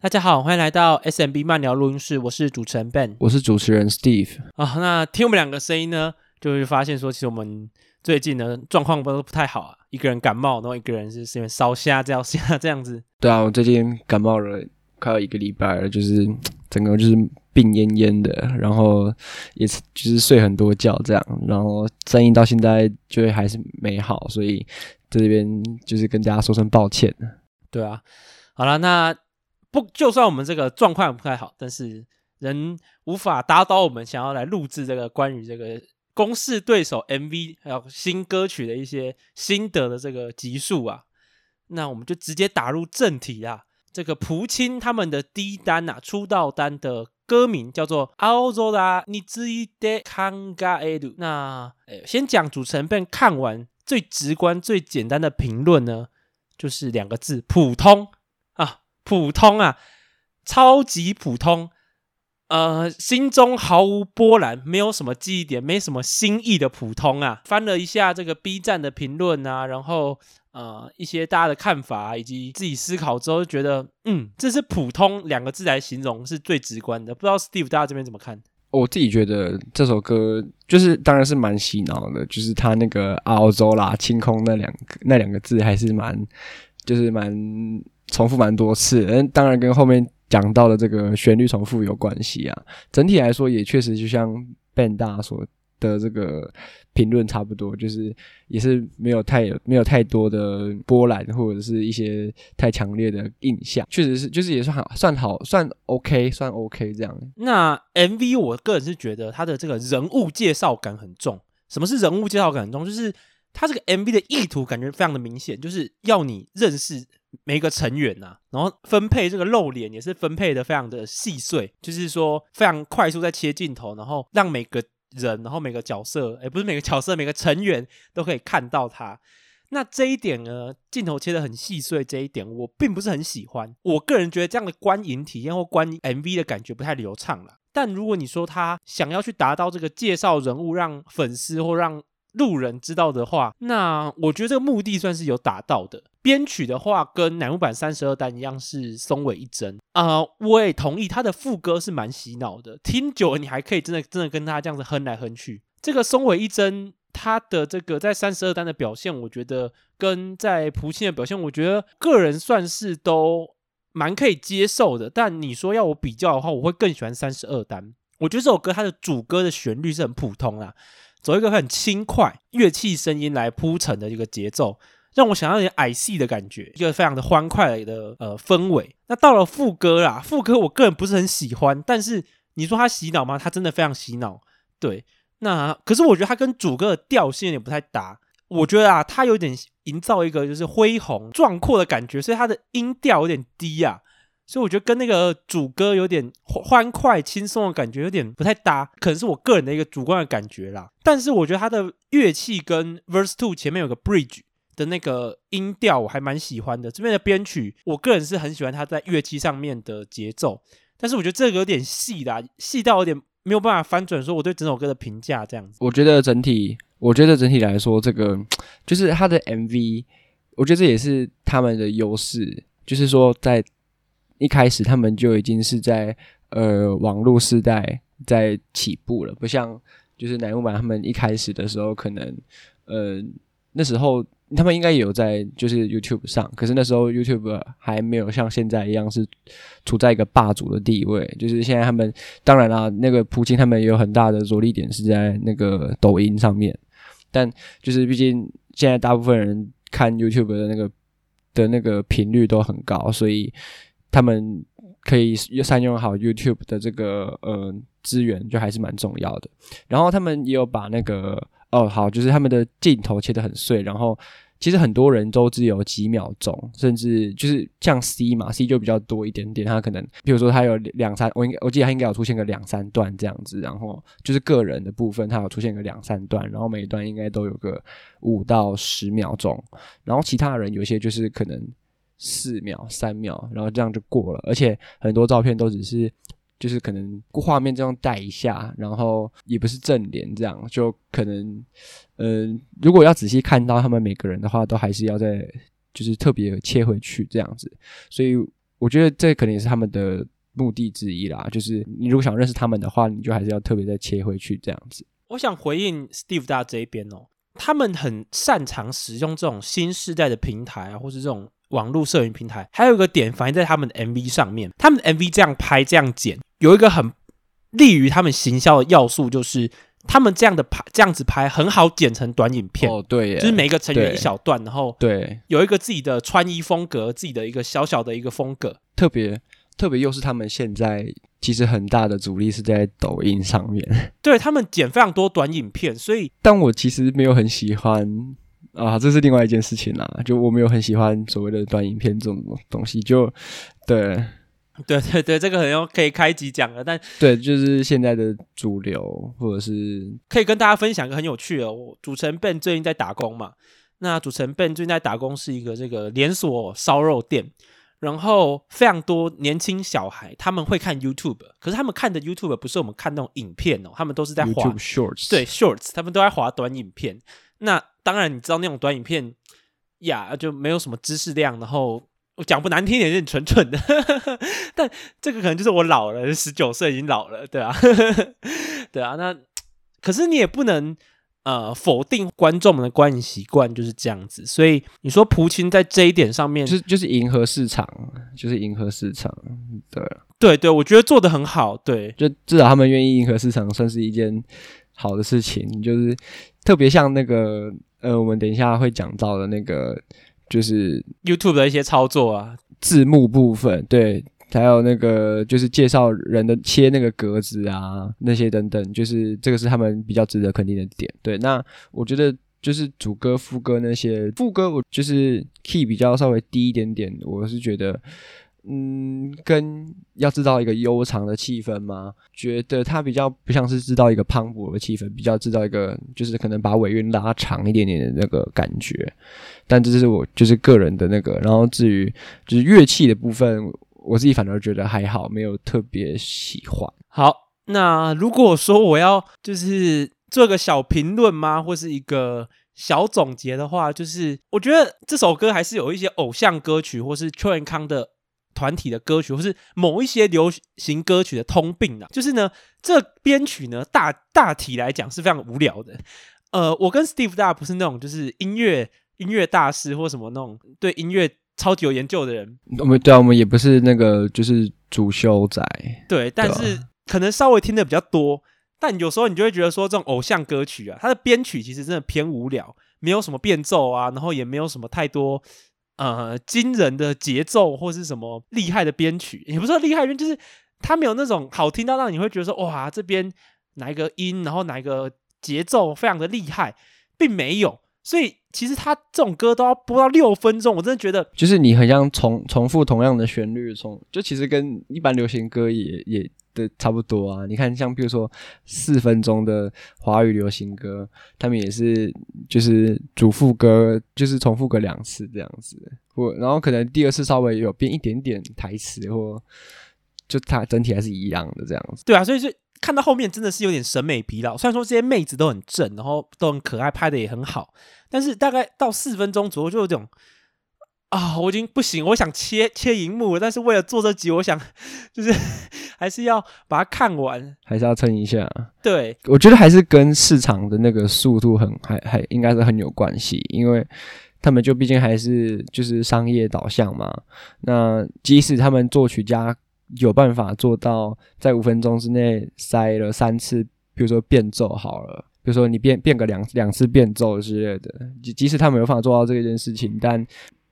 大家好，欢迎来到 SMB 慢聊录音室，我是主持人 Ben，我是主持人 Steve。啊，那听我们两个声音呢，就会发现说，其实我们最近呢状况都不太好啊，一个人感冒，然后一个人是是因为烧虾这样虾 这样子。对啊，我最近感冒了，快要一个礼拜了，就是整个就是病恹恹的，然后也是就是睡很多觉这样，然后声音到现在就还是没好，所以在这边就是跟大家说声抱歉。对啊，好了，那。不，就算我们这个状况不太好，但是仍无法打倒我们想要来录制这个关于这个公式对手 MV 还有新歌曲的一些心得的这个集数啊。那我们就直接打入正题啊。这个蒲青他们的第一单啊，出道单的歌名叫做《青空について考える》。那诶先讲主持人 Ben 看完最直观、最简单的评论呢，就是两个字：普通。 普通啊，超级普通，呃，心中毫无波澜，没有什么记忆点，没什么新意的普通啊。翻了一下这个 B 站的评论啊，然后呃一些大家的看法，以及自己思考之后，就觉得嗯，这是普通两个字来形容是最直观的。不知道 Steve 大家这边怎么看？我自己觉得这首歌就是当然是蛮洗脑的，就是他那个“澳洲”啦、“清空”那两个那两个字还是蛮就是蛮。重复蛮多次，嗯，当然跟后面讲到的这个旋律重复有关系啊。整体来说，也确实就像 Ben 大所的这个评论差不多，就是也是没有太有没有太多的波澜，或者是一些太强烈的印象。确实是，就是也是好，算好，算 OK，算 OK 这样。那 MV 我个人是觉得它的这个人物介绍感很重。什么是人物介绍感很重？就是它这个 MV 的意图感觉非常的明显，就是要你认识。每个成员呐、啊，然后分配这个露脸也是分配的非常的细碎，就是说非常快速在切镜头，然后让每个人，然后每个角色，诶，不是每个角色，每个成员都可以看到他。那这一点呢，镜头切的很细碎，这一点我并不是很喜欢。我个人觉得这样的观影体验或观 MV 的感觉不太流畅啦。但如果你说他想要去达到这个介绍人物，让粉丝或让路人知道的话，那我觉得这个目的算是有达到的。编曲的话，跟乃木坂三十二单一样是松尾一真啊、我也同意他的副歌是蛮洗脑的，听久了你还可以真的真的跟他这样子哼来哼去。这个松尾一真他的这个在三十二单的表现，我觉得跟在蒲青的表现，我觉得个人算是都蛮可以接受的。但你说要我比较的话，我会更喜欢三十二单。我觉得这首歌它的主歌的旋律是很普通啦，走一个很轻快乐器声音来铺陈的一个节奏。让我想要一点矮戏的感觉，一个非常的欢快的呃氛围。那到了副歌啦，副歌我个人不是很喜欢，但是你说他洗脑吗？他真的非常洗脑。对，那可是我觉得他跟主歌的调性有点不太搭。我觉得啊，他有点营造一个就是恢宏壮阔的感觉，所以他的音调有点低啊。所以我觉得跟那个主歌有点欢快轻松的感觉有点不太搭，可能是我个人的一个主观的感觉啦。但是我觉得他的乐器跟 Verse Two 前面有个 Bridge。的那个音调我还蛮喜欢的，这边的编曲我个人是很喜欢他在乐器上面的节奏，但是我觉得这个有点细啦，细到有点没有办法翻转说我对整首歌的评价这样子。我觉得整体，我觉得整体来说，这个就是他的 MV，我觉得这也是他们的优势，就是说在一开始他们就已经是在呃网络时代在起步了，不像就是乃木坂他们一开始的时候可能呃那时候。他们应该也有在就是 YouTube 上，可是那时候 YouTube 还没有像现在一样是处在一个霸主的地位。就是现在他们当然啦，那个普京他们也有很大的着力点是在那个抖音上面，但就是毕竟现在大部分人看 YouTube 的那个的那个频率都很高，所以他们可以善用好 YouTube 的这个呃资源，就还是蛮重要的。然后他们也有把那个。哦，好，就是他们的镜头切得很碎，然后其实很多人都只有几秒钟，甚至就是像 C 嘛，C 就比较多一点点，他可能比如说他有两三，我应该我记得他应该有出现个两三段这样子，然后就是个人的部分，他有出现个两三段，然后每一段应该都有个五到十秒钟，然后其他人有些就是可能四秒、三秒，然后这样就过了，而且很多照片都只是。就是可能画面这样带一下，然后也不是正脸这样，就可能，嗯、如果要仔细看到他们每个人的话，都还是要再就是特别切回去这样子。所以我觉得这可能也是他们的目的之一啦。就是你如果想认识他们的话，你就还是要特别再切回去这样子。我想回应 Steve 大这一边哦，他们很擅长使用这种新世代的平台啊，或是这种网络摄影平台。还有一个点反映在他们的 MV 上面，他们的 MV 这样拍这样剪，有一个很利于他们行销的要素，就是他们这样的拍这样子拍很好剪成短影片。哦，对耶，就是每一个成员一小段，然后对，有一个自己的穿衣风格，自己的一个小小的一个风格，特别。特别又是他们现在其实很大的阻力是在抖音上面，对，他们剪非常多短影片，所以但我其实没有很喜欢啊，这是另外一件事情啦。就我没有很喜欢所谓的短影片这种东西，就对，对对对，这个很有可以开集讲了，但对，就是现在的主流或者是可以跟大家分享一个很有趣的，我主持人 Ben 最近在打工嘛，那主持人 Ben 最近在打工是一个这个连锁烧肉店。然后非常多年轻小孩他们会看 YouTube，可是他们看的 YouTube 不是我们看那种影片哦，他们都是在滑 YouTube Shorts，对 Shorts，他们都在滑短影片。那当然你知道那种短影片呀，就没有什么知识量，然后我讲不难听点，有点蠢蠢的。但这个可能就是我老了，十九岁已经老了，对啊，对啊。那 可是你也不能。呃，否定观众们的观影习惯就是这样子，所以你说蒲青在这一点上面，就是就是迎合市场，就是迎合市场，对，对对，我觉得做的很好，对，就至少他们愿意迎合市场，算是一件好的事情，就是特别像那个呃，我们等一下会讲到的那个，就是 YouTube 的一些操作啊，字幕部分，对。还有那个就是介绍人的切那个格子啊，那些等等，就是这个是他们比较值得肯定的点。对，那我觉得就是主歌、副歌那些副歌，我就是 key 比较稍微低一点点，我是觉得。嗯，跟要制造一个悠长的气氛吗？觉得它比较不像是制造一个磅礴的气氛，比较制造一个就是可能把尾韵拉长一点点的那个感觉。但这是我就是个人的那个。然后至于就是乐器的部分，我自己反而觉得还好，没有特别喜欢。好，那如果说我要就是做个小评论吗，或是一个小总结的话，就是我觉得这首歌还是有一些偶像歌曲或是邱元康的。团体的歌曲，或是某一些流行歌曲的通病啊，就是呢，这编曲呢，大大体来讲是非常无聊的。呃，我跟 Steve 大不是那种就是音乐音乐大师或什么那种对音乐超级有研究的人。我们对啊，我们也不是那个就是主修仔。对，但是可能稍微听的比较多。但有时候你就会觉得说，这种偶像歌曲啊，它的编曲其实真的偏无聊，没有什么变奏啊，然后也没有什么太多。呃，惊人的节奏或是什么厉害的编曲，也不是说厉害编，就是它没有那种好听到让你会觉得说哇，这边哪一个音，然后哪一个节奏非常的厉害，并没有。所以其实他这种歌都要播到六分钟，我真的觉得就是你很像重重复同样的旋律，从就其实跟一般流行歌也也。差不多啊，你看，像比如说四分钟的华语流行歌，他们也是就是主副歌就是重复个两次这样子，或然后可能第二次稍微有变一点点台词，或就它整体还是一样的这样子。对啊，所以是看到后面真的是有点审美疲劳。虽然说这些妹子都很正，然后都很可爱，拍的也很好，但是大概到四分钟左右就有这种。啊、哦，我已经不行，我想切切荧幕了，但是为了做这集，我想就是 还是要把它看完，还是要撑一下。对，我觉得还是跟市场的那个速度很还还应该是很有关系，因为他们就毕竟还是就是商业导向嘛。那即使他们作曲家有办法做到在五分钟之内塞了三次，比如说变奏好了，比如说你变变个两两次变奏之类的，即即使他们有办法做到这件事情，但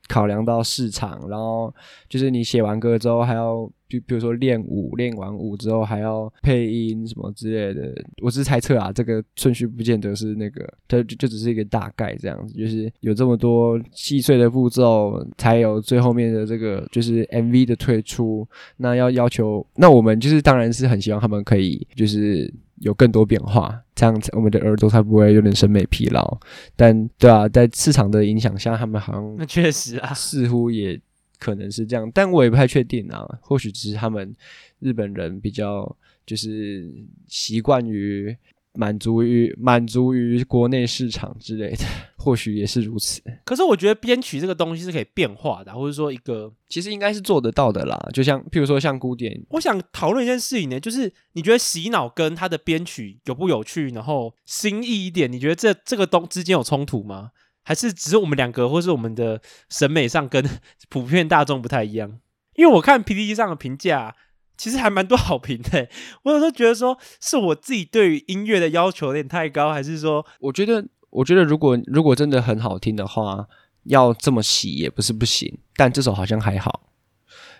考量到市场，然后就是你写完歌之后还要，就比如说练舞，练完舞之后还要配音什么之类的。我是猜测啊，这个顺序不见得是那个，它就就只是一个大概这样子，就是有这么多细碎的步骤，才有最后面的这个就是 MV 的推出。那要要求，那我们就是当然是很希望他们可以就是。有更多变化，这样子我们的耳朵才不会有点审美疲劳。但对啊，在市场的影响下，他们好像那确实啊，似乎也可能是这样，但我也不太确定啊。或许只是他们日本人比较就是习惯于满足于满足于国内市场之类的。或许也是如此。可是我觉得编曲这个东西是可以变化的，或者说一个其实应该是做得到的啦。就像譬如说像古典，我想讨论一件事情呢，就是你觉得洗脑跟它的编曲有不有趣，然后新意一点，你觉得这这个东之间有冲突吗？还是只是我们两个，或是我们的审美上跟普遍大众不太一样？因为我看 PPT 上的评价。其实还蛮多好评的，我有时候觉得说是我自己对于音乐的要求有点太高，还是说我觉得，我觉得如果如果真的很好听的话，要这么洗也不是不行，但这首好像还好。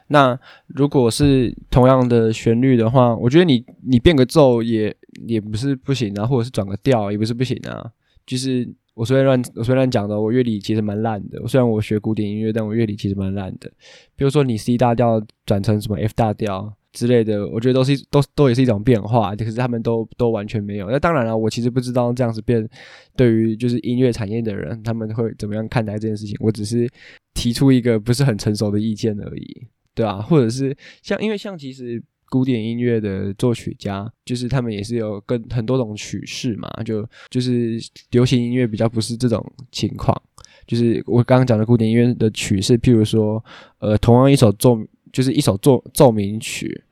那如果是同样的旋律的话，我觉得你你变个奏也也不是不行啊，或者是转个调也不是不行啊。就是我虽然乱我虽然讲的，我乐理其实蛮烂的。虽然我学古典音乐，但我乐理其实蛮烂的。比如说你 C 大调转成什么 F 大调。之类的，我觉得都是都都也是一种变化，可是他们都都完全没有。那当然了，我其实不知道这样子变，对于就是音乐产业的人，他们会怎么样看待这件事情。我只是提出一个不是很成熟的意见而已，对啊，或者是像，因为像其实古典音乐的作曲家，就是他们也是有跟很多种曲式嘛，就就是流行音乐比较不是这种情况。就是我刚刚讲的古典音乐的曲式，譬如说，呃，同样一首奏，就是一首奏奏鸣曲。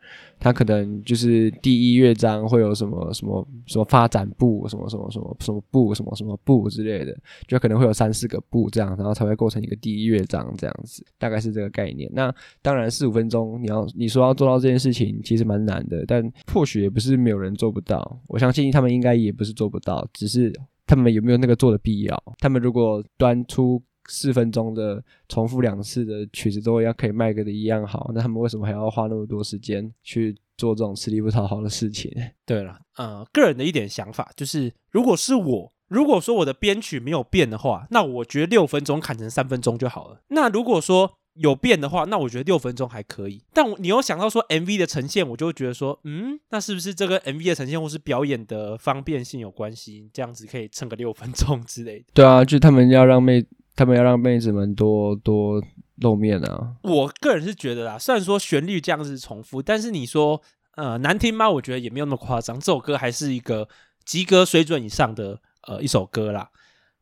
它可能就是第一乐章会有什么什么什么发展部，什么什么什么什么部，什么什么部之类的，就可能会有三四个部这样，然后才会构成一个第一乐章这样子，大概是这个概念。那当然四五分钟，你要你说要做到这件事情，其实蛮难的，但或许也不是没有人做不到。我相信他们应该也不是做不到，只是他们有没有那个做的必要。他们如果端出。四分钟的重复两次的曲子都要可以卖个的一样好，那他们为什么还要花那么多时间去做这种吃力不讨好的事情？对了，呃，个人的一点想法就是，如果是我，如果说我的编曲没有变的话，那我觉得六分钟砍成三分钟就好了。那如果说有变的话，那我觉得六分钟还可以。但你又想到说 MV 的呈现，我就会觉得说，嗯，那是不是这个 MV 的呈现或是表演的方便性有关系？这样子可以撑个六分钟之类的。对啊，就他们要让妹。他们要让妹子们多多露面啊！我个人是觉得啦，虽然说旋律这样子重复，但是你说呃难听吗？我觉得也没有那么夸张。这首歌还是一个及格水准以上的呃一首歌啦。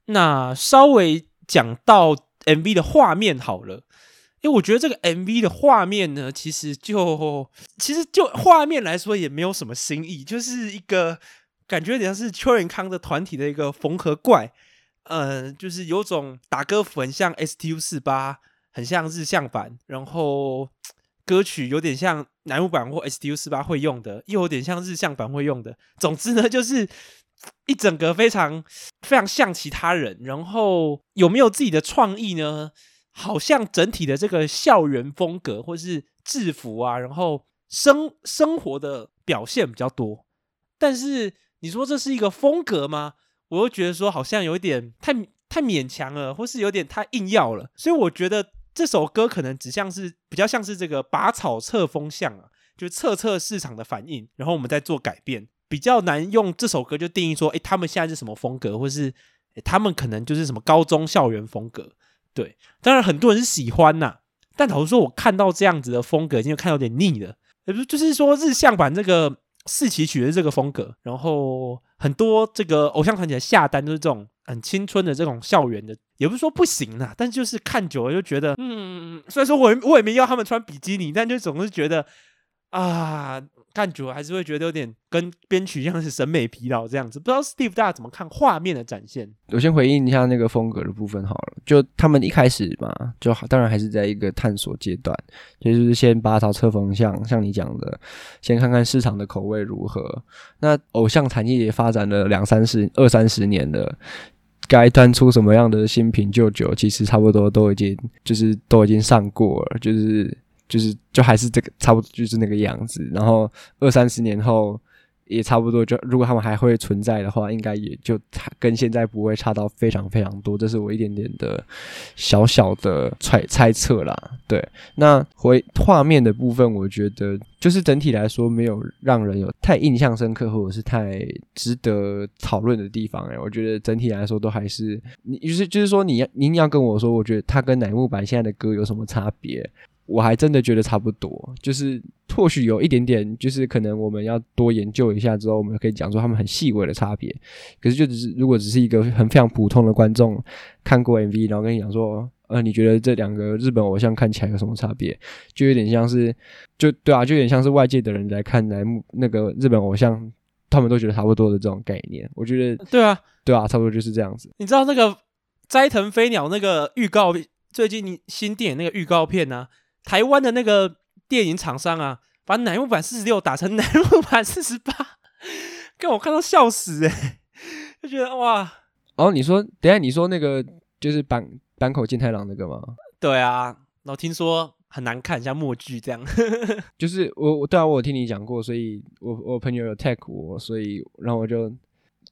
那稍微讲到 MV 的画面好了，因为我觉得这个 MV 的画面呢，其实就其实就画面来说也没有什么新意，就是一个感觉有点像是邱元康的团体的一个缝合怪。呃，就是有种打歌符很像 STU 四八很像日向版，然后歌曲有点像乃木坂或 STU 四八会用的，又有点像日向版会用的。总之呢，就是一整个非常非常像其他人。然后有没有自己的创意呢？好像整体的这个校园风格或是制服啊，然后生生活的表现比较多。但是你说这是一个风格吗？我又觉得说好像有一点太太勉强了，或是有点太硬要了，所以我觉得这首歌可能只像是比较像是这个拔草测风向啊，就测测市场的反应，然后我们再做改变，比较难用这首歌就定义说，诶，他们现在是什么风格，或是他们可能就是什么高中校园风格。对，当然很多人是喜欢呐，但老实说，我看到这样子的风格已经看到有点腻了，也不就是说日向版这个四期曲的这个风格，然后。很多这个偶像团体的下单都是这种很青春的这种校园的，也不是说不行啦，但就是看久了就觉得，嗯，虽然说我我也没要他们穿比基尼，但就总是觉得啊。看久了还是会觉得有点跟编曲一样是审美疲劳这样子，不知道 Steve 大家怎么看画面的展现？我先回应一下那个风格的部分好了，就他们一开始嘛，就当然还是在一个探索阶段，就是先拔草测风向，像你讲的，先看看市场的口味如何。那偶像产业也发展了两三十、二三十年了，该端出什么样的新品旧酒，其实差不多都已经就是都已经上过了，就是。就是就还是这个差不多就是那个样子，然后二三十年后也差不多就如果他们还会存在的话，应该也就差跟现在不会差到非常非常多，这是我一点点的小小的揣猜测啦。对，那回画面的部分，我觉得就是整体来说没有让人有太印象深刻或者是太值得讨论的地方诶，我觉得整体来说都还是你就是就是说你要您要跟我说，我觉得他跟乃木坂现在的歌有什么差别？我还真的觉得差不多，就是或许有一点点，就是可能我们要多研究一下之后，我们可以讲说他们很细微的差别。可是就只是如果只是一个很非常普通的观众看过 MV，然后跟你讲说，呃，你觉得这两个日本偶像看起来有什么差别？就有点像是，就对啊，就有点像是外界的人来看来那个日本偶像，他们都觉得差不多的这种概念。我觉得，对啊，对啊，差不多就是这样子。你知道那个斋藤飞鸟那个预告，最近新电影那个预告片呢、啊？台湾的那个电影厂商啊，把乃木坂四十六打成乃木坂四十八，跟我看到笑死哎、欸、就觉得哇！哦，你说，等一下你说那个就是坂坂口健太郎那个吗？对啊，然后听说很难看，像默剧这样。就是我，我对啊，我有听你讲过，所以我我朋友有 tag 我，所以然后我就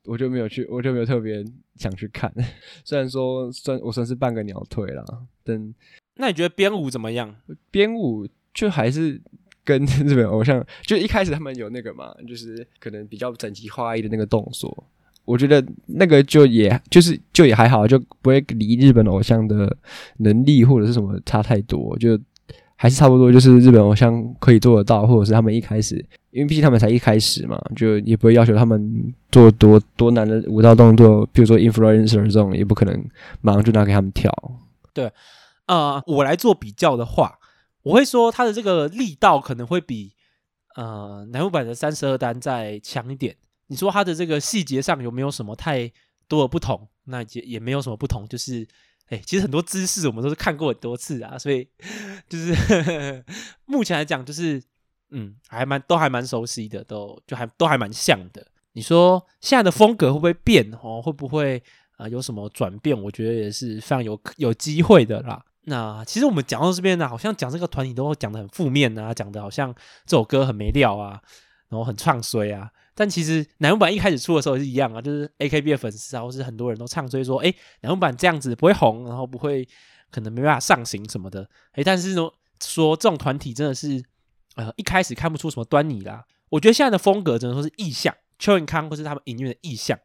我就没有去，我就没有特别想去看。虽然说算我算是半个鸟退了，但。那你觉得编舞怎么样？编舞就还是跟 日本偶像，就一开始他们有那个嘛，就是可能比较整齐划一的那个动作，我觉得那个就也就是就也还好，就不会离日本偶像的能力或者是什么差太多，就还是差不多，就是日本偶像可以做得到，或者是他们一开始，因为毕竟他们才一开始嘛，就也不会要求他们做多多难的舞蹈动作，比如说 influencer 这种，也不可能马上就拿给他们跳。对。呃，我来做比较的话，我会说他的这个力道可能会比呃南木坂的三十二单再强一点。你说他的这个细节上有没有什么太多的不同？那也也没有什么不同，就是哎、其实很多姿势我们都是看过很多次啊，所以就是呵 呵目前来讲，就是嗯，还蛮都还蛮熟悉的，都就还都还蛮像的。你说现在的风格会不会变？哦，会不会啊、有什么转变？我觉得也是非常有有机会的啦。那其实我们讲到这边呢，好像讲这个团体都讲得很负面啊，讲的好像这首歌很没料啊，然后很唱衰啊。但其实乃木坂一开始出的时候也是一样啊，就是 AKB 的粉丝啊，或是很多人都唱衰说，哎，乃木坂这样子不会红，然后不会可能没办法上行什么的。哎，但是呢，说这种团体真的是呃一开始看不出什么端倪啦。我觉得现在的风格只能说是意象，秋元康或是他们营运的意象。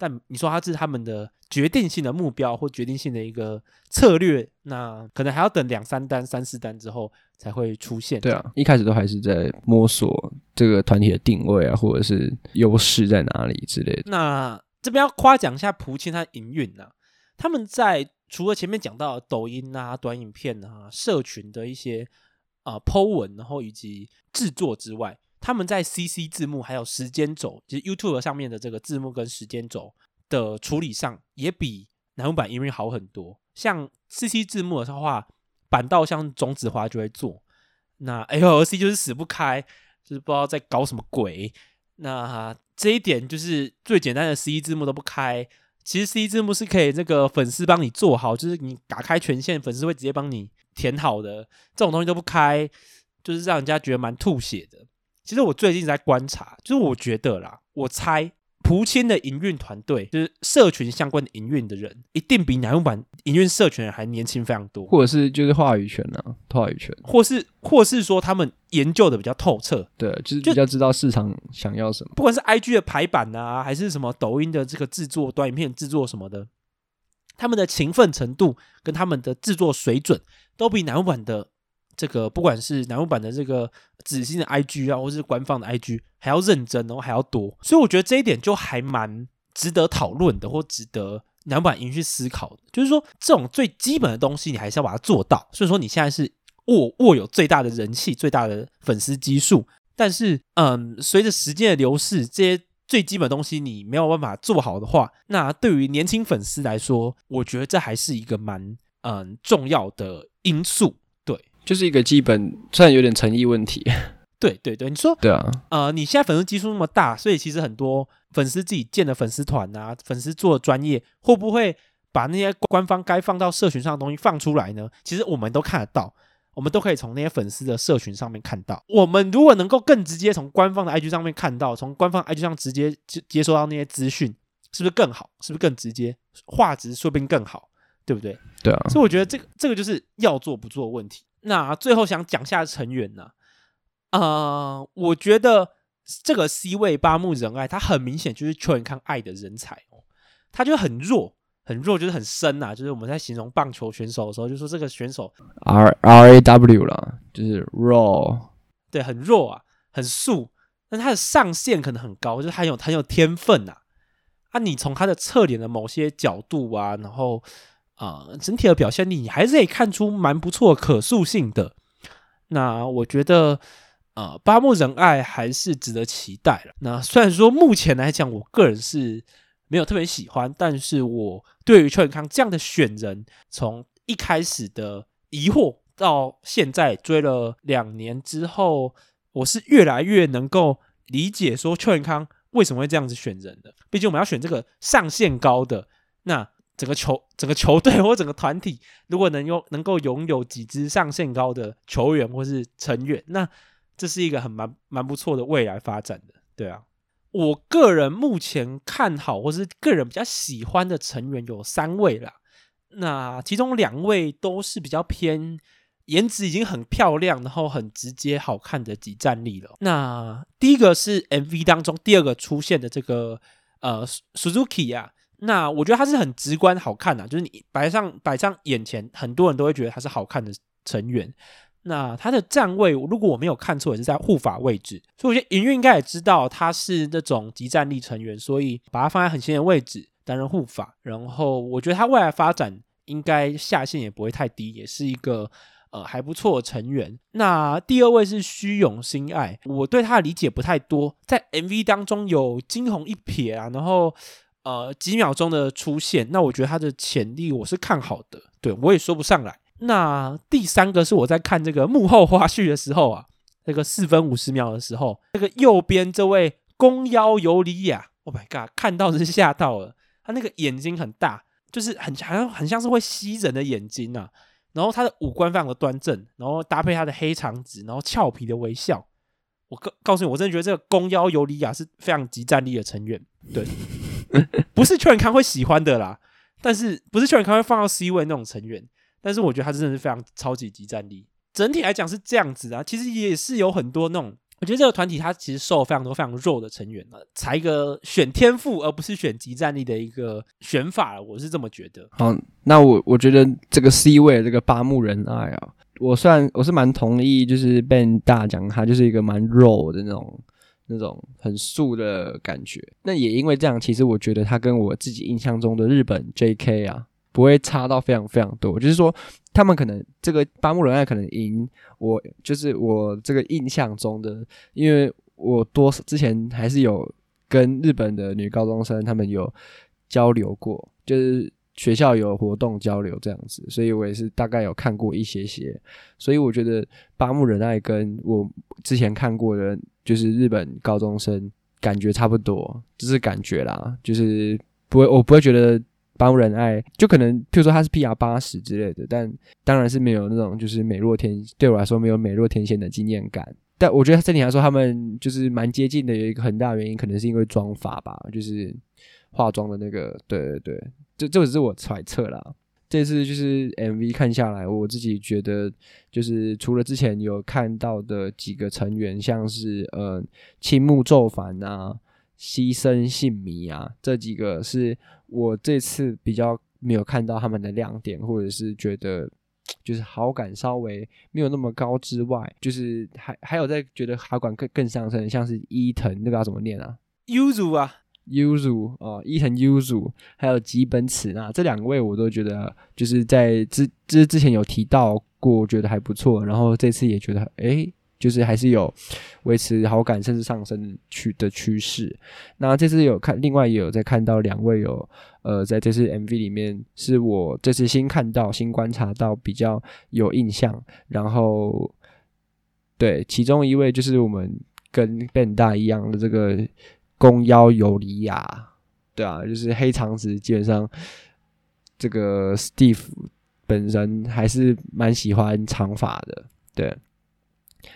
但你说他是他们的决定性的目标或决定性的一个策略，那可能还要等两三单、三四单之后才会出现。对啊，一开始都还是在摸索这个团体的定位啊，或者是优势在哪里之类的。那这边要夸奖一下蒲青他营运啊，他们在除了前面讲到抖音啊、短影片啊、社群的一些啊、呃、po 文，然后以及制作之外。他们在 CC 字幕还有时间轴，就是 YouTube 上面的这个字幕跟时间轴的处理上，也比乃木坂音乐好很多。像 CC 字幕的话，板道像种子花就会做，那 LLC 就是死不开，就是不知道在搞什么鬼。那这一点就是最简单的 CC 字幕都不开，其实 CC 字幕是可以这个粉丝帮你做好，就是你打开权限，粉丝会直接帮你填好的。这种东西都不开，就是让人家觉得蛮吐血的。其实我最近在观察，就是我觉得啦，我猜蒲青的营运团队，就是社群相关的营运的人，一定比南木坂营运社群人还年轻非常多，或者是就是话语权呢、啊，话语权，或是或是说他们研究的比较透彻，对，就是比较知道市场想要什么，不管是 IG 的排版啊，还是什么抖音的这个制作、短影片制作什么的，他们的勤奋程度跟他们的制作水准，都比南木坂的。这个不管是南木坂的这个紫星的 IG 啊，或是官方的 IG，还要认真，然后还要多，所以我觉得这一点就还蛮值得讨论的，或值得南木坂营去思考的。就是说，这种最基本的东西，你还是要把它做到。所以说，你现在是握握有最大的人气、最大的粉丝基数，但是，嗯，随着时间的流逝，这些最基本的东西你没有办法做好的话，那对于年轻粉丝来说，我觉得这还是一个蛮嗯重要的因素。就是一个基本，虽然有点诚意问题。对对对，你说对啊，呃，你现在粉丝基数那么大，所以其实很多粉丝自己建的粉丝团啊，粉丝做的专业，会不会把那些官方该放到社群上的东西放出来呢？其实我们都看得到，我们都可以从那些粉丝的社群上面看到。我们如果能够更直接从官方的 IG 上面看到，从官方 IG 上直接接接收到那些资讯，是不是更好？是不是更直接？画质说不定更好，对不对？对啊，所以我觉得这个这个就是要做不做问题。那最后想讲下成员呢、啊？呃，我觉得这个 C 位八木仁爱，他很明显就是邱永康爱的人才哦，他就很弱，很弱就是很深啊，就是我们在形容棒球选手的时候，就说这个选手 R R A W 了，就是 raw，对，很弱啊，很素，但他的上限可能很高，就是他有很有天分呐。啊，你从他的侧脸的某些角度啊，然后啊、整体的表现力，你还是可以看出蛮不错可塑性的。那我觉得，呃，八木仁爱还是值得期待了。那虽然说目前来讲，我个人是没有特别喜欢，但是我对于邱永康这样的选人，从一开始的疑惑到现在追了两年之后，我是越来越能够理解说邱永康。为什么会这样子选人的？毕竟我们要选这个上限高的，那整个球、整个球队 或整个团体，如果能有能够拥有几支上限高的球员或是成员，那这是一个很蛮蛮不错的未来发展的。对啊，我个人目前看好或是个人比较喜欢的成员有三位啦，那其中两位都是比较偏。颜值已经很漂亮，然后很直接、好看的几战力了。那第一个是 MV 当中第二个出现的这个呃 Suzuki 啊，那我觉得他是很直观好看的，就是你摆上摆上眼前，很多人都会觉得他是好看的成员。那他的站位，如果我没有看错，也是在护法位置，所以我觉得营运应该也知道他是那种即战力成员，所以把他放在很前的位置担任护法。然后我觉得他未来发展应该下限也不会太低，也是一个。呃，还不错的成员。那第二位是虚永心爱，我对他的理解不太多，在 MV 当中有惊鸿一瞥啊，然后呃几秒钟的出现，那我觉得他的潜力我是看好的，对我也说不上来。那第三个是我在看这个幕后花絮的时候啊，那个四分五十秒的时候，那个右边这位宫腰尤里亚，Oh my god，看到是吓到了，他那个眼睛很大，就是很好像很像是会吸人的眼睛啊。然后他的五官非常的端正，然后搭配他的黑长直，然后俏皮的微笑。我告告诉你，我真的觉得这个宫腰尤里亚是非常极战力的成员，对，不是邱永康会喜欢的啦。但是不是邱永康会放到 C 位那种成员，但是我觉得他真的是非常超级即战力。整体来讲是这样子啊，其实也是有很多那种。我觉得这个团体他其实受了非常多非常弱的成员了，才一个选天赋而不是选极战力的一个选法，我是这么觉得。好，那我我觉得这个 C 位这个八木仁爱啊，我算我是蛮同意，就是 Ben 大讲他就是一个蛮弱的那种那种很素的感觉。那也因为这样，其实我觉得他跟我自己印象中的日本 JK 啊。不会差到非常非常多，就是说他们可能这个八木仁爱可能赢我，就是我这个印象中的，因为我多之前还是有跟日本的女高中生他们有交流过，就是学校有活动交流这样子，所以我也是大概有看过一些些，所以我觉得八木仁爱跟我之前看过的，就是日本高中生感觉差不多，就是感觉啦，就是不会，我不会觉得。八木仁爱就可能，譬如说他是 PR 八十之类的，但当然是没有那种就是美若天，对我来说没有美若天仙的惊艳感。但我觉得整体来说，他们就是蛮接近的。有一个很大原因，可能是因为妆发吧，就是化妆的那个。对对对，这这只是我揣测啦。这次就是 MV 看下来，我自己觉得就是除了之前有看到的几个成员，像是呃青木奏凡啊。牺牲信弥啊，这几个是我这次比较没有看到他们的亮点，或者是觉得就是好感稍微没有那么高之外，就是还还有在觉得好感更更上升，像是伊藤那个要怎么念啊？Uzu 啊，Yuzu 啊，伊藤 Yuzu，还有吉本齿那这两位我都觉得就是在之之之前有提到过，觉得还不错，然后这次也觉得诶。就是还是有维持好感甚至上升趋的趋势。那这次有看，另外也有在看到两位有呃，在这次 MV 里面是我这次新看到、新观察到比较有印象。然后对，其中一位就是我们跟 Ben 大一样的这个宫腰游理亚，对啊，就是黑长直，基本上这个 Steve 本人还是蛮喜欢长发的，对。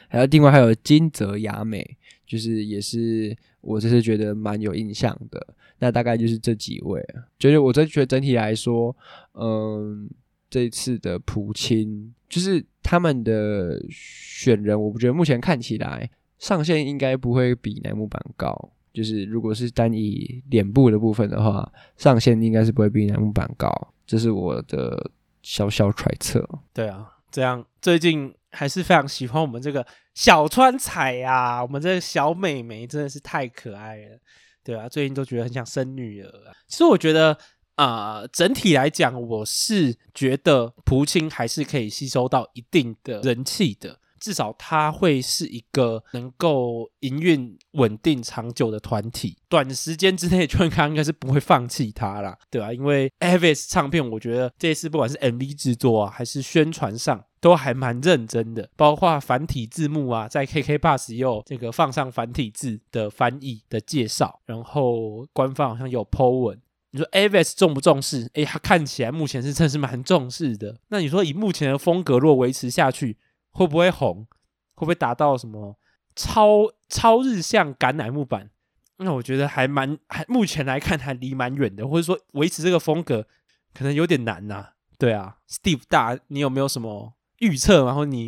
还有另外还有金泽雅美，就是也是我这次觉得蛮有印象的。那大概就是这几位，觉得我真觉得整体来说，嗯，这次的蒲青就是他们的选人，我不觉得目前看起来上限应该不会比乃木坂高。就是如果是单以脸部的部分的话，上限应该是不会比乃木坂高，这是我的小小揣测。对啊，这样最近还是非常喜欢我们这个小川彩啊，我们这个小美眉真的是太可爱了。对啊，最近都觉得很想生女儿啊。其实我觉得啊、整体来讲，我是觉得蒲青还是可以吸收到一定的人气的。至少他会是一个能够营运稳定长久的团体，短时间之内，Joy 应该是不会放弃他啦，对吧、啊？因为 Avex 唱片，我觉得这次不管是 MV 制作啊，还是宣传上，都还蛮认真的，包括繁体字幕啊，在 KK Bus 也有这个放上繁体字的翻译的介绍，然后官方好像有 po 文。你说 Avex 重不重视？诶，他看起来目前是真是蛮重视的。那你说以目前的风格，若维持下去，会不会红？会不会达到什么超超日向橄榄木板？那我觉得还蛮还目前来看还离蛮远的，或者说维持这个风格可能有点难呐、对啊，Steve 大，你有没有什么预测？然后你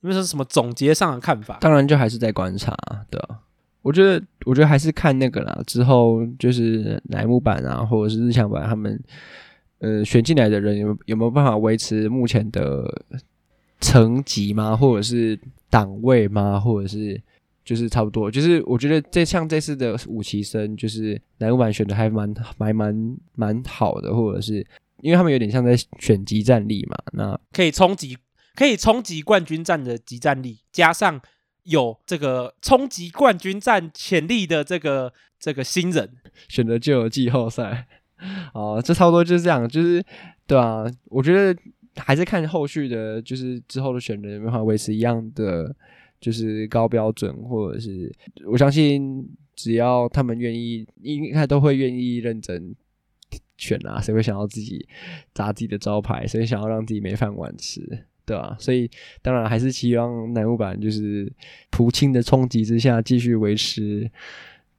有没有什么总结上的看法？当然就还是在观察，对啊。我觉得我觉得还是看那个啦，之后就是乃木板啊，或者是日向板他们呃选进来的人有有没有办法维持目前的。层级吗？或者是档位吗？或者是就是差不多？就是我觉得这像这次的五期生，就是乃木坂选的还蛮还蛮蛮好的，或者是因为他们有点像在选集战力嘛，那可以冲击可以冲击冠军战的集战力，加上有这个冲击冠军战潜力的这个这个新人，选择就有季后赛。哦，这差不多就是这样，就是对啊，我觉得。还是看后续的，就是之后的选人有没有办法维持一样的，就是高标准，或者是我相信只要他们愿意，应该都会愿意认真选啊。谁会想要自己砸自己的招牌？谁想要让自己没饭碗吃？对吧？所以当然还是希望乃木坂就是蒲青的冲击之下，继续维持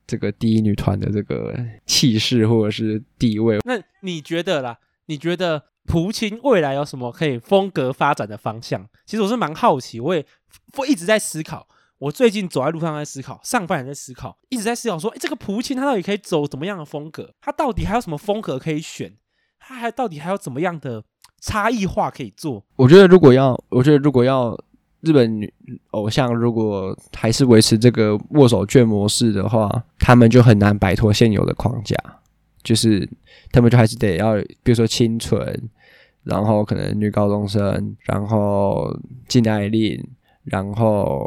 这个第一女团的这个气势或者是地位。那你觉得啦？你觉得？蒲青未来有什么可以风格发展的方向？其实我是蛮好奇，我也会一直在思考。我最近走在路上在思考，上班也在思考，一直在思考说：诶，这个蒲青他到底可以走怎么样的风格？他到底还有什么风格可以选？他还到底还有怎么样的差异化可以做？我觉得如果要，我觉得如果要日本偶像，如果还是维持这个握手券模式的话，他们就很难摆脱现有的框架，就是他们就还是得要，比如说清纯。然后可能女高中生，然后禁爱令，然后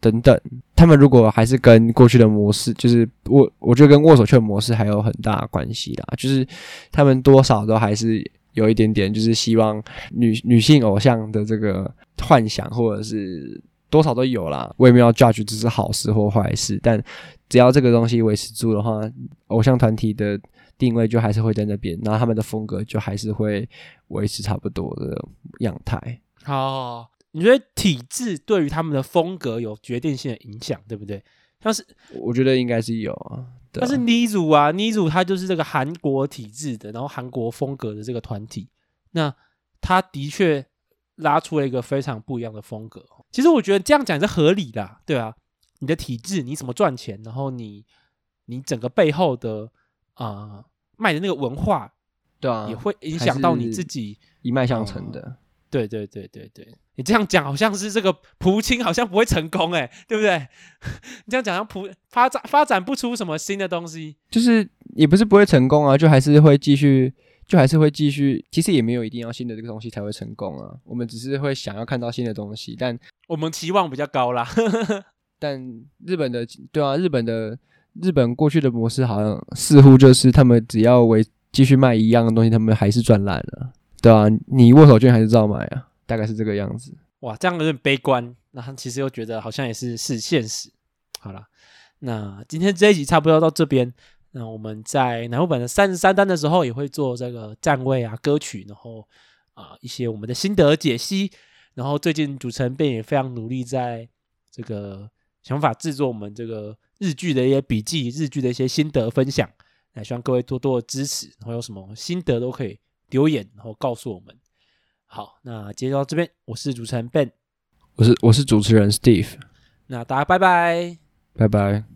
等等，他们如果还是跟过去的模式，就是我我觉得跟握手券模式还有很大关系啦，就是他们多少都还是有一点点，就是希望女女性偶像的这个幻想，或者是多少都有啦。我也没有 judge 这是好事或坏事，但只要这个东西维持住的话，偶像团体的。定位就还是会在那边，然后他们的风格就还是会维持差不多的样态。好，你觉得体制对于他们的风格有决定性的影响，对不对？像是我觉得应该是有啊。但是 NIZU 啊，NIZU 他就是这个韩国体制的，然后韩国风格的这个团体，那他的确拉出了一个非常不一样的风格。其实我觉得这样讲是合理的，对啊。你的体制，你怎么赚钱，然后你你整个背后的啊。呃卖的那个文化，对啊，也会影响到你自己一脉相承的。嗯。对对对对对，你这样讲好像是这个蒲青好像不会成功哎，对不对？你这样讲像蒲发展发展不出什么新的东西，就是也不是不会成功啊，就还是会继续，就还是会继续。其实也没有一定要新的这个东西才会成功啊，我们只是会想要看到新的东西，但我们期望比较高啦。但日本的对啊，日本的。日本过去的模式好像似乎就是他们只要为继续卖一样的东西，他们还是赚烂了，对啊，你握手券还是照买啊，大概是这个样子。哇，这样有点悲观。那其实又觉得好像也是是现实。好了，那今天这一集差不多到这边。那我们在乃木坂的三十三单的时候也会做这个站位啊、歌曲，然后啊一些我们的心得解析。然后最近主持人便也非常努力在这个想法制作我们这个。日剧的一些笔记，日剧的一些心得分享，那希望各位多多的支持，然后有什么心得都可以留言，然后告诉我们。好，那接到这边，我是主持人 Ben，我是我是主持人 Steve，那大家拜拜，拜拜。